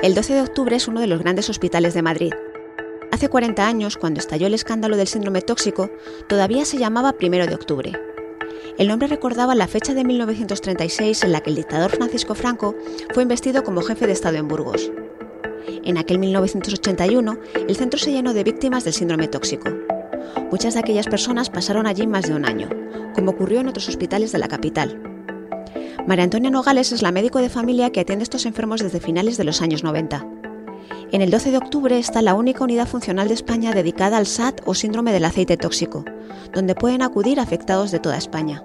El 12 de octubre es uno de los grandes hospitales de Madrid. Hace 40 años, cuando estalló el escándalo del síndrome tóxico, todavía se llamaba Primero de Octubre. El nombre recordaba la fecha de 1936 en la que el dictador Francisco Franco fue investido como jefe de Estado en Burgos. En aquel 1981, el centro se llenó de víctimas del síndrome tóxico. Muchas de aquellas personas pasaron allí más de un año, como ocurrió en otros hospitales de la capital. María Antonia Nogales es la médico de familia que atiende a estos enfermos desde finales de los años 90. En el 12 de octubre está la única unidad funcional de España dedicada al SAT o síndrome del aceite tóxico, donde pueden acudir afectados de toda España.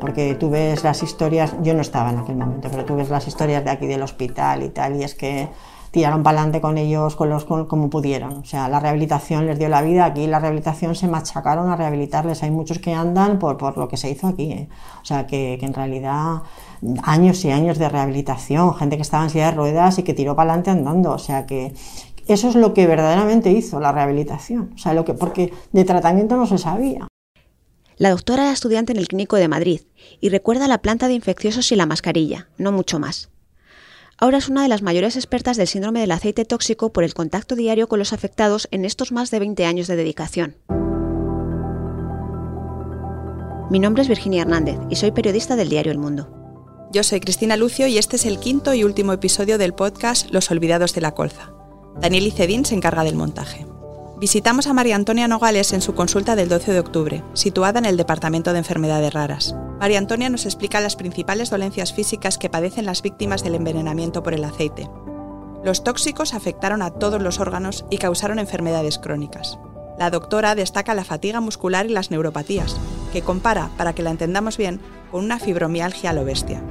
Porque tú ves las historias, yo no estaba en aquel momento, pero tú ves las historias de aquí del hospital y tal, y es que tiraron para adelante con ellos con los, como pudieron. O sea, la rehabilitación les dio la vida. Aquí la rehabilitación se machacaron a rehabilitarles. Hay muchos que andan por, por lo que se hizo aquí. ¿eh? O sea, que, que, en realidad años y años de rehabilitación, gente que estaba en silla de ruedas y que tiró para adelante andando. O sea, que eso es lo que verdaderamente hizo la rehabilitación. O sea, lo que, porque de tratamiento no se sabía. La doctora era estudiante en el Clínico de Madrid y recuerda la planta de infecciosos y la mascarilla, no mucho más. Ahora es una de las mayores expertas del síndrome del aceite tóxico por el contacto diario con los afectados en estos más de 20 años de dedicación. Mi nombre es Virginia Hernández y soy periodista del diario El Mundo. Yo soy Cristina Lucio y este es el quinto y último episodio del podcast Los Olvidados de la Colza. Daniel Icedín se encarga del montaje. Visitamos a María Antonia Nogales en su consulta del 12 de octubre, situada en el Departamento de Enfermedades Raras. María Antonia nos explica las principales dolencias físicas que padecen las víctimas del envenenamiento por el aceite. Los tóxicos afectaron a todos los órganos y causaron enfermedades crónicas. La doctora destaca la fatiga muscular y las neuropatías, que compara, para que la entendamos bien, con una fibromialgia a lo bestia.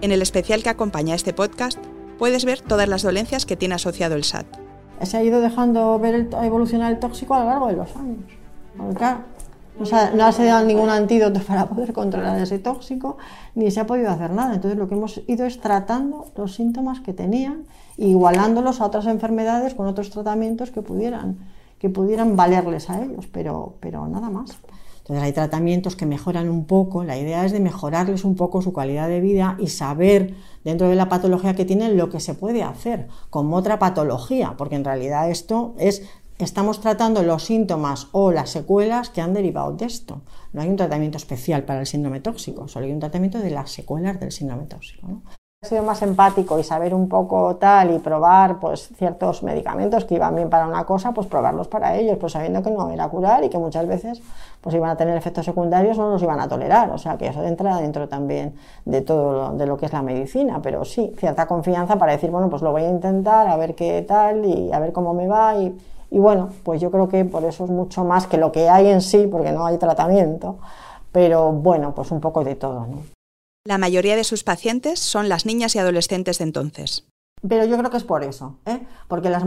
En el especial que acompaña este podcast puedes ver todas las dolencias que tiene asociado el SAT se ha ido dejando ver el, evolucionar el tóxico a lo largo de los años. no, se ha dado ningún antídoto para poder controlar ese tóxico, ni se ha podido hacer nada. Entonces lo que hemos ido es tratando los síntomas que tenían, igualándolos a otras enfermedades con otros tratamientos que pudieran, que pudieran valerles a ellos, pero, pero nada más. Entonces hay tratamientos que mejoran un poco, la idea es de mejorarles un poco su calidad de vida y saber dentro de la patología que tienen lo que se puede hacer como otra patología, porque en realidad esto es estamos tratando los síntomas o las secuelas que han derivado de esto. No hay un tratamiento especial para el síndrome tóxico, solo hay un tratamiento de las secuelas del síndrome tóxico. Sido más empático y saber un poco tal y probar pues ciertos medicamentos que iban bien para una cosa, pues probarlos para ellos, pues sabiendo que no era curar y que muchas veces pues iban a tener efectos secundarios, no los iban a tolerar, o sea que eso entra dentro también de todo lo, de lo que es la medicina, pero sí, cierta confianza para decir, bueno, pues lo voy a intentar, a ver qué tal y a ver cómo me va y, y bueno, pues yo creo que por eso es mucho más que lo que hay en sí, porque no hay tratamiento, pero bueno, pues un poco de todo, ¿no? La mayoría de sus pacientes son las niñas y adolescentes de entonces. Pero yo creo que es por eso, ¿eh? porque las,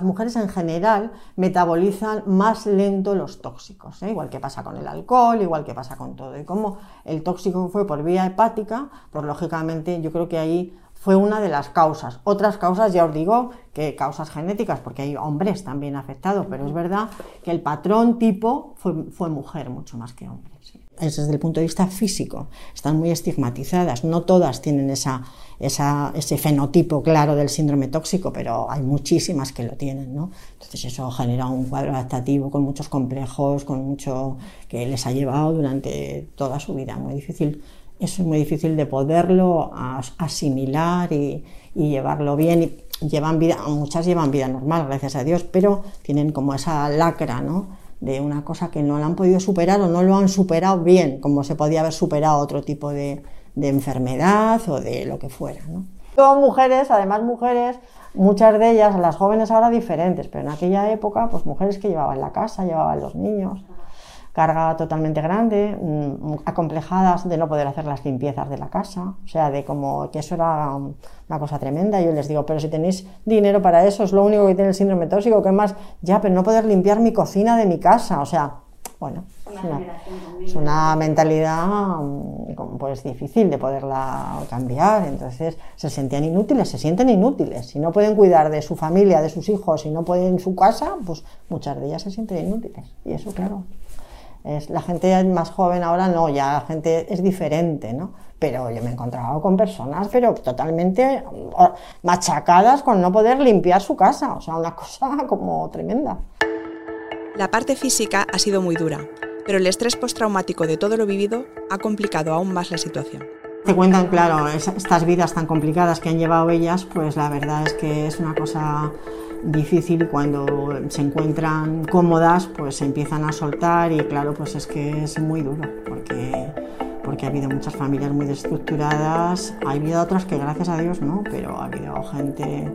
mujeres en general metabolizan más lento los tóxicos, ¿eh? igual que pasa con el alcohol, igual que pasa con todo. Y como el tóxico fue por vía hepática, pues lógicamente yo creo que ahí fue una de las causas. Otras causas, ya os digo, que causas genéticas, porque hay hombres también afectados, pero es verdad que el patrón tipo fue, fue mujer mucho más que hombre. ¿sí? Es desde el punto de vista físico, están muy estigmatizadas, no todas tienen esa, esa, ese fenotipo claro del síndrome tóxico, pero hay muchísimas que lo tienen, ¿no? Entonces eso genera un cuadro adaptativo con muchos complejos, con mucho que les ha llevado durante toda su vida, muy difícil es muy difícil de poderlo asimilar y, y llevarlo bien. Y llevan vida, muchas llevan vida normal, gracias a Dios, pero tienen como esa lacra, ¿no? de una cosa que no la han podido superar o no lo han superado bien, como se podía haber superado otro tipo de, de enfermedad o de lo que fuera. ¿no? Son mujeres, además mujeres, muchas de ellas, las jóvenes ahora diferentes, pero en aquella época, pues mujeres que llevaban la casa, llevaban los niños carga totalmente grande, mm, acomplejadas de no poder hacer las limpiezas de la casa, o sea, de como que eso era una cosa tremenda. Yo les digo, pero si tenéis dinero para eso, es lo único que tiene el síndrome tóxico, que más, ya, pero no poder limpiar mi cocina de mi casa, o sea, bueno, es una, mentalidad mm, pues difícil de poderla cambiar, entonces se sentían inútiles, se sienten inútiles, si no pueden cuidar de su familia, de sus hijos, si no pueden su casa, pues muchas de ellas se sienten inútiles, y eso claro, es, la gente más joven ahora no, ya la gente es diferente, ¿no? pero yo me he encontrado con personas, pero totalmente machacadas con no poder limpiar su casa, o sea, una cosa como tremenda. La parte física ha sido muy dura, pero el estrés postraumático de todo lo vivido ha complicado aún más la situación. Te cuentan, claro, estas vidas tan complicadas que han llevado ellas, pues la verdad es que es una cosa difícil y cuando se encuentran cómodas, pues se empiezan a soltar y claro, pues es que es muy duro, porque porque ha habido muchas familias muy desestructuradas, ha habido otras que gracias a Dios no, pero ha habido gente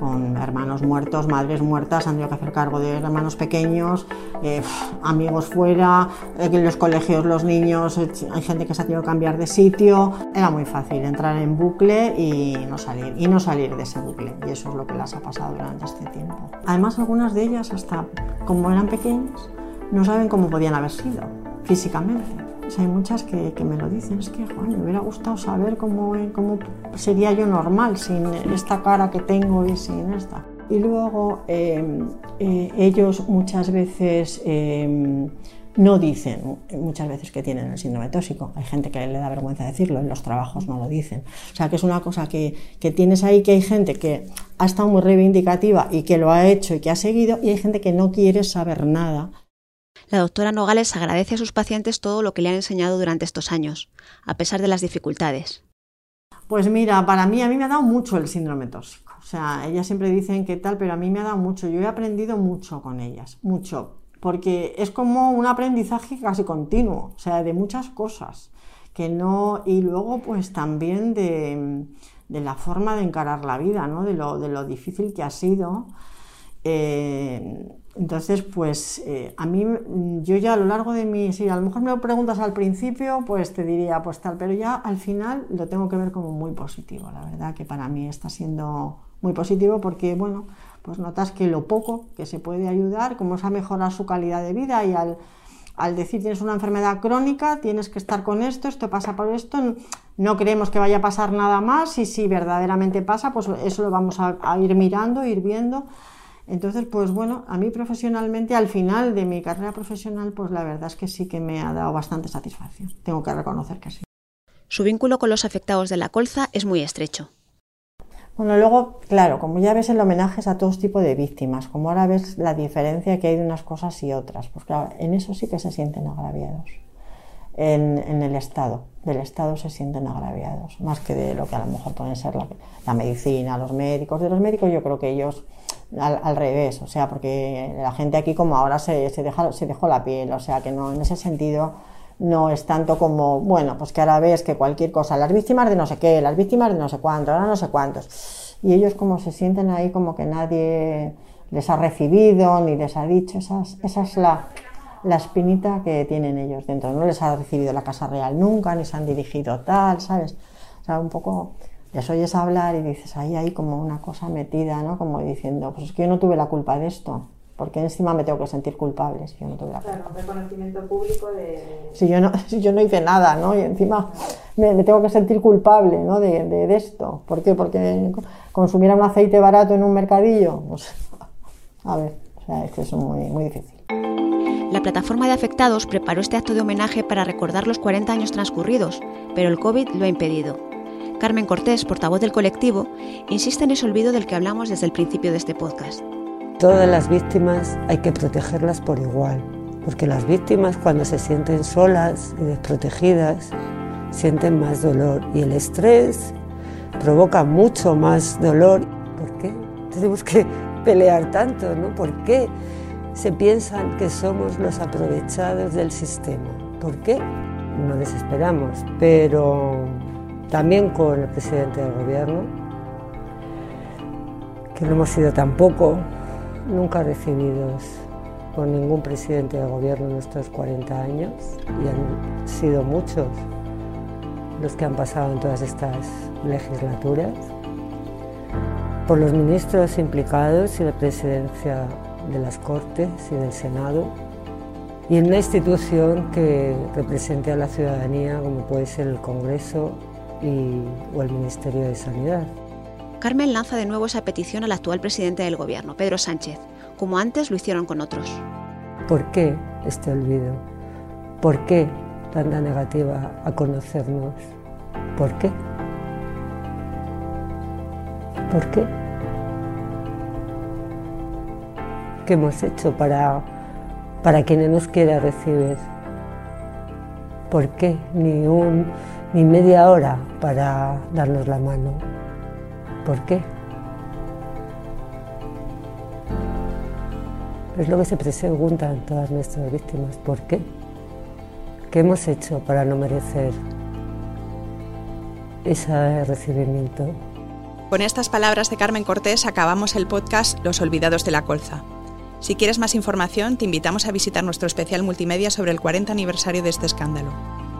con hermanos muertos, madres muertas, han tenido que hacer cargo de hermanos pequeños, eh, amigos fuera, eh, en los colegios los niños, eh, hay gente que se ha tenido que cambiar de sitio. Era muy fácil entrar en bucle y no salir, y no salir de ese bucle. Y eso es lo que las ha pasado durante este tiempo. Además, algunas de ellas, hasta como eran pequeñas, no saben cómo podían haber sido físicamente hay muchas que, me lo dicen, es que me hubiera gustado saber cómo, cómo sería yo normal sin esta cara que tengo y sin esta. Y luego em, eh, ellos muchas veces em, no dicen, muchas veces que tienen el síndrome tóxico. Hay gente que le da vergüenza decirlo, en los trabajos no lo dicen. O sea que es una cosa que, que tienes ahí, que hay gente que ha estado muy reivindicativa y que lo ha hecho y que ha seguido, y hay gente que no quiere saber nada la doctora Nogales agradece a sus pacientes todo lo que le han enseñado durante estos años, a pesar de las dificultades. Pues mira, para mí, a mí me ha dado mucho el síndrome tóxico. O sea, ellas siempre dicen que tal, pero a mí me ha dado mucho. Yo he aprendido mucho con ellas, mucho. Porque es como un aprendizaje casi continuo, o sea, de muchas cosas. Que no, y luego, pues también de, la forma de encarar la vida, ¿no? De lo, de lo difícil que ha sido. Eh, entonces, pues eh, a mí, yo ya a lo largo de mi, si a lo mejor me lo preguntas al principio, pues te diría pues tal, pero ya al final lo tengo que ver como muy positivo, la verdad que para mí está siendo muy positivo porque, bueno, pues notas que lo poco que se puede ayudar, cómo se ha mejorado su calidad de vida y al, al decir tienes una enfermedad crónica, tienes que estar con esto, esto pasa por esto, no creemos que vaya a pasar nada más y si verdaderamente pasa, pues eso lo vamos a, a ir mirando, ir viendo. Entonces, pues bueno, a mí profesionalmente, al final de mi carrera profesional, pues la verdad es que sí que me ha dado bastante satisfacción. Tengo que reconocer que sí. Su vínculo con los afectados de la colza es muy estrecho. Bueno, luego, claro, como ya ves el homenaje a todos tipos de víctimas, como ahora ves la diferencia que hay de unas cosas y otras, pues claro, en eso sí que se sienten agraviados. En, el Estado, del Estado se sienten agraviados, más que de lo que a lo mejor pueden ser la, la medicina, los médicos. De los médicos yo creo que ellos al, revés, o sea, porque la gente aquí como ahora se, se, se dejó la piel, o sea, que no, en ese sentido no es tanto como, bueno, pues que ahora ves que cualquier cosa, las víctimas de no sé qué, las víctimas de no sé cuánto, ahora no sé cuántos, y ellos como se sienten ahí como que nadie les ha recibido ni les ha dicho, esa, esa es la, la espinita que tienen ellos dentro, no les ha recibido la Casa Real nunca, ni se han dirigido tal, ¿sabes? O sea, un poco les oyes hablar y dices, ahí hay como una cosa metida, ¿no? Como diciendo, pues es que yo no tuve la culpa de esto. porque encima me tengo que sentir culpable si yo no tuve la culpa? Claro, reconocimiento público de... Si yo no, si yo no hice nada, ¿no? Y encima me, tengo que sentir culpable, ¿no? De, de, esto. ¿Por qué? Porque consumiera un aceite barato en un mercadillo. Pues, a ver, o sea, es que es muy, muy difícil. La plataforma de afectados preparó este acto de homenaje para recordar los 40 años transcurridos, pero el COVID lo ha impedido. Carmen Cortés, portavoz del colectivo, insiste en ese olvido del que hablamos desde el principio de este podcast. Todas las víctimas hay que protegerlas por igual, porque las víctimas cuando se sienten solas y desprotegidas sienten más dolor y el estrés provoca mucho más dolor. ¿Por qué tenemos que pelear tanto? ¿no? ¿Por qué se piensan que somos los aprovechados del sistema? ¿Por qué? No desesperamos, pero también con el presidente del gobierno, que no hemos sido tampoco nunca recibidos por ningún presidente del gobierno en estos 40 años y han sido muchos los que han pasado en todas estas legislaturas, por los ministros implicados y la presidencia de las Cortes y del Senado, y en una institución que represente a la ciudadanía como puede ser el Congreso y, o el Ministerio de Sanidad. Carmen lanza de nuevo esa petición al actual presidente del Gobierno, Pedro Sánchez, como antes lo hicieron con otros. ¿Por qué este olvido? ¿Por qué tanta negativa a conocernos? ¿Por qué? ¿Por qué? ¿Qué hemos hecho para, para quien no nos quiera recibir? ¿Por qué? Ni, un, ni media hora para darnos la mano. ¿Por qué? Es lo que se preguntan todas nuestras víctimas. ¿Por qué? ¿Qué hemos hecho para no merecer ese recibimiento? Con estas palabras de Carmen Cortés acabamos el podcast Los Olvidados de la Colza. Si quieres más información, te invitamos a visitar nuestro especial multimedia sobre el 40 aniversario de este escándalo.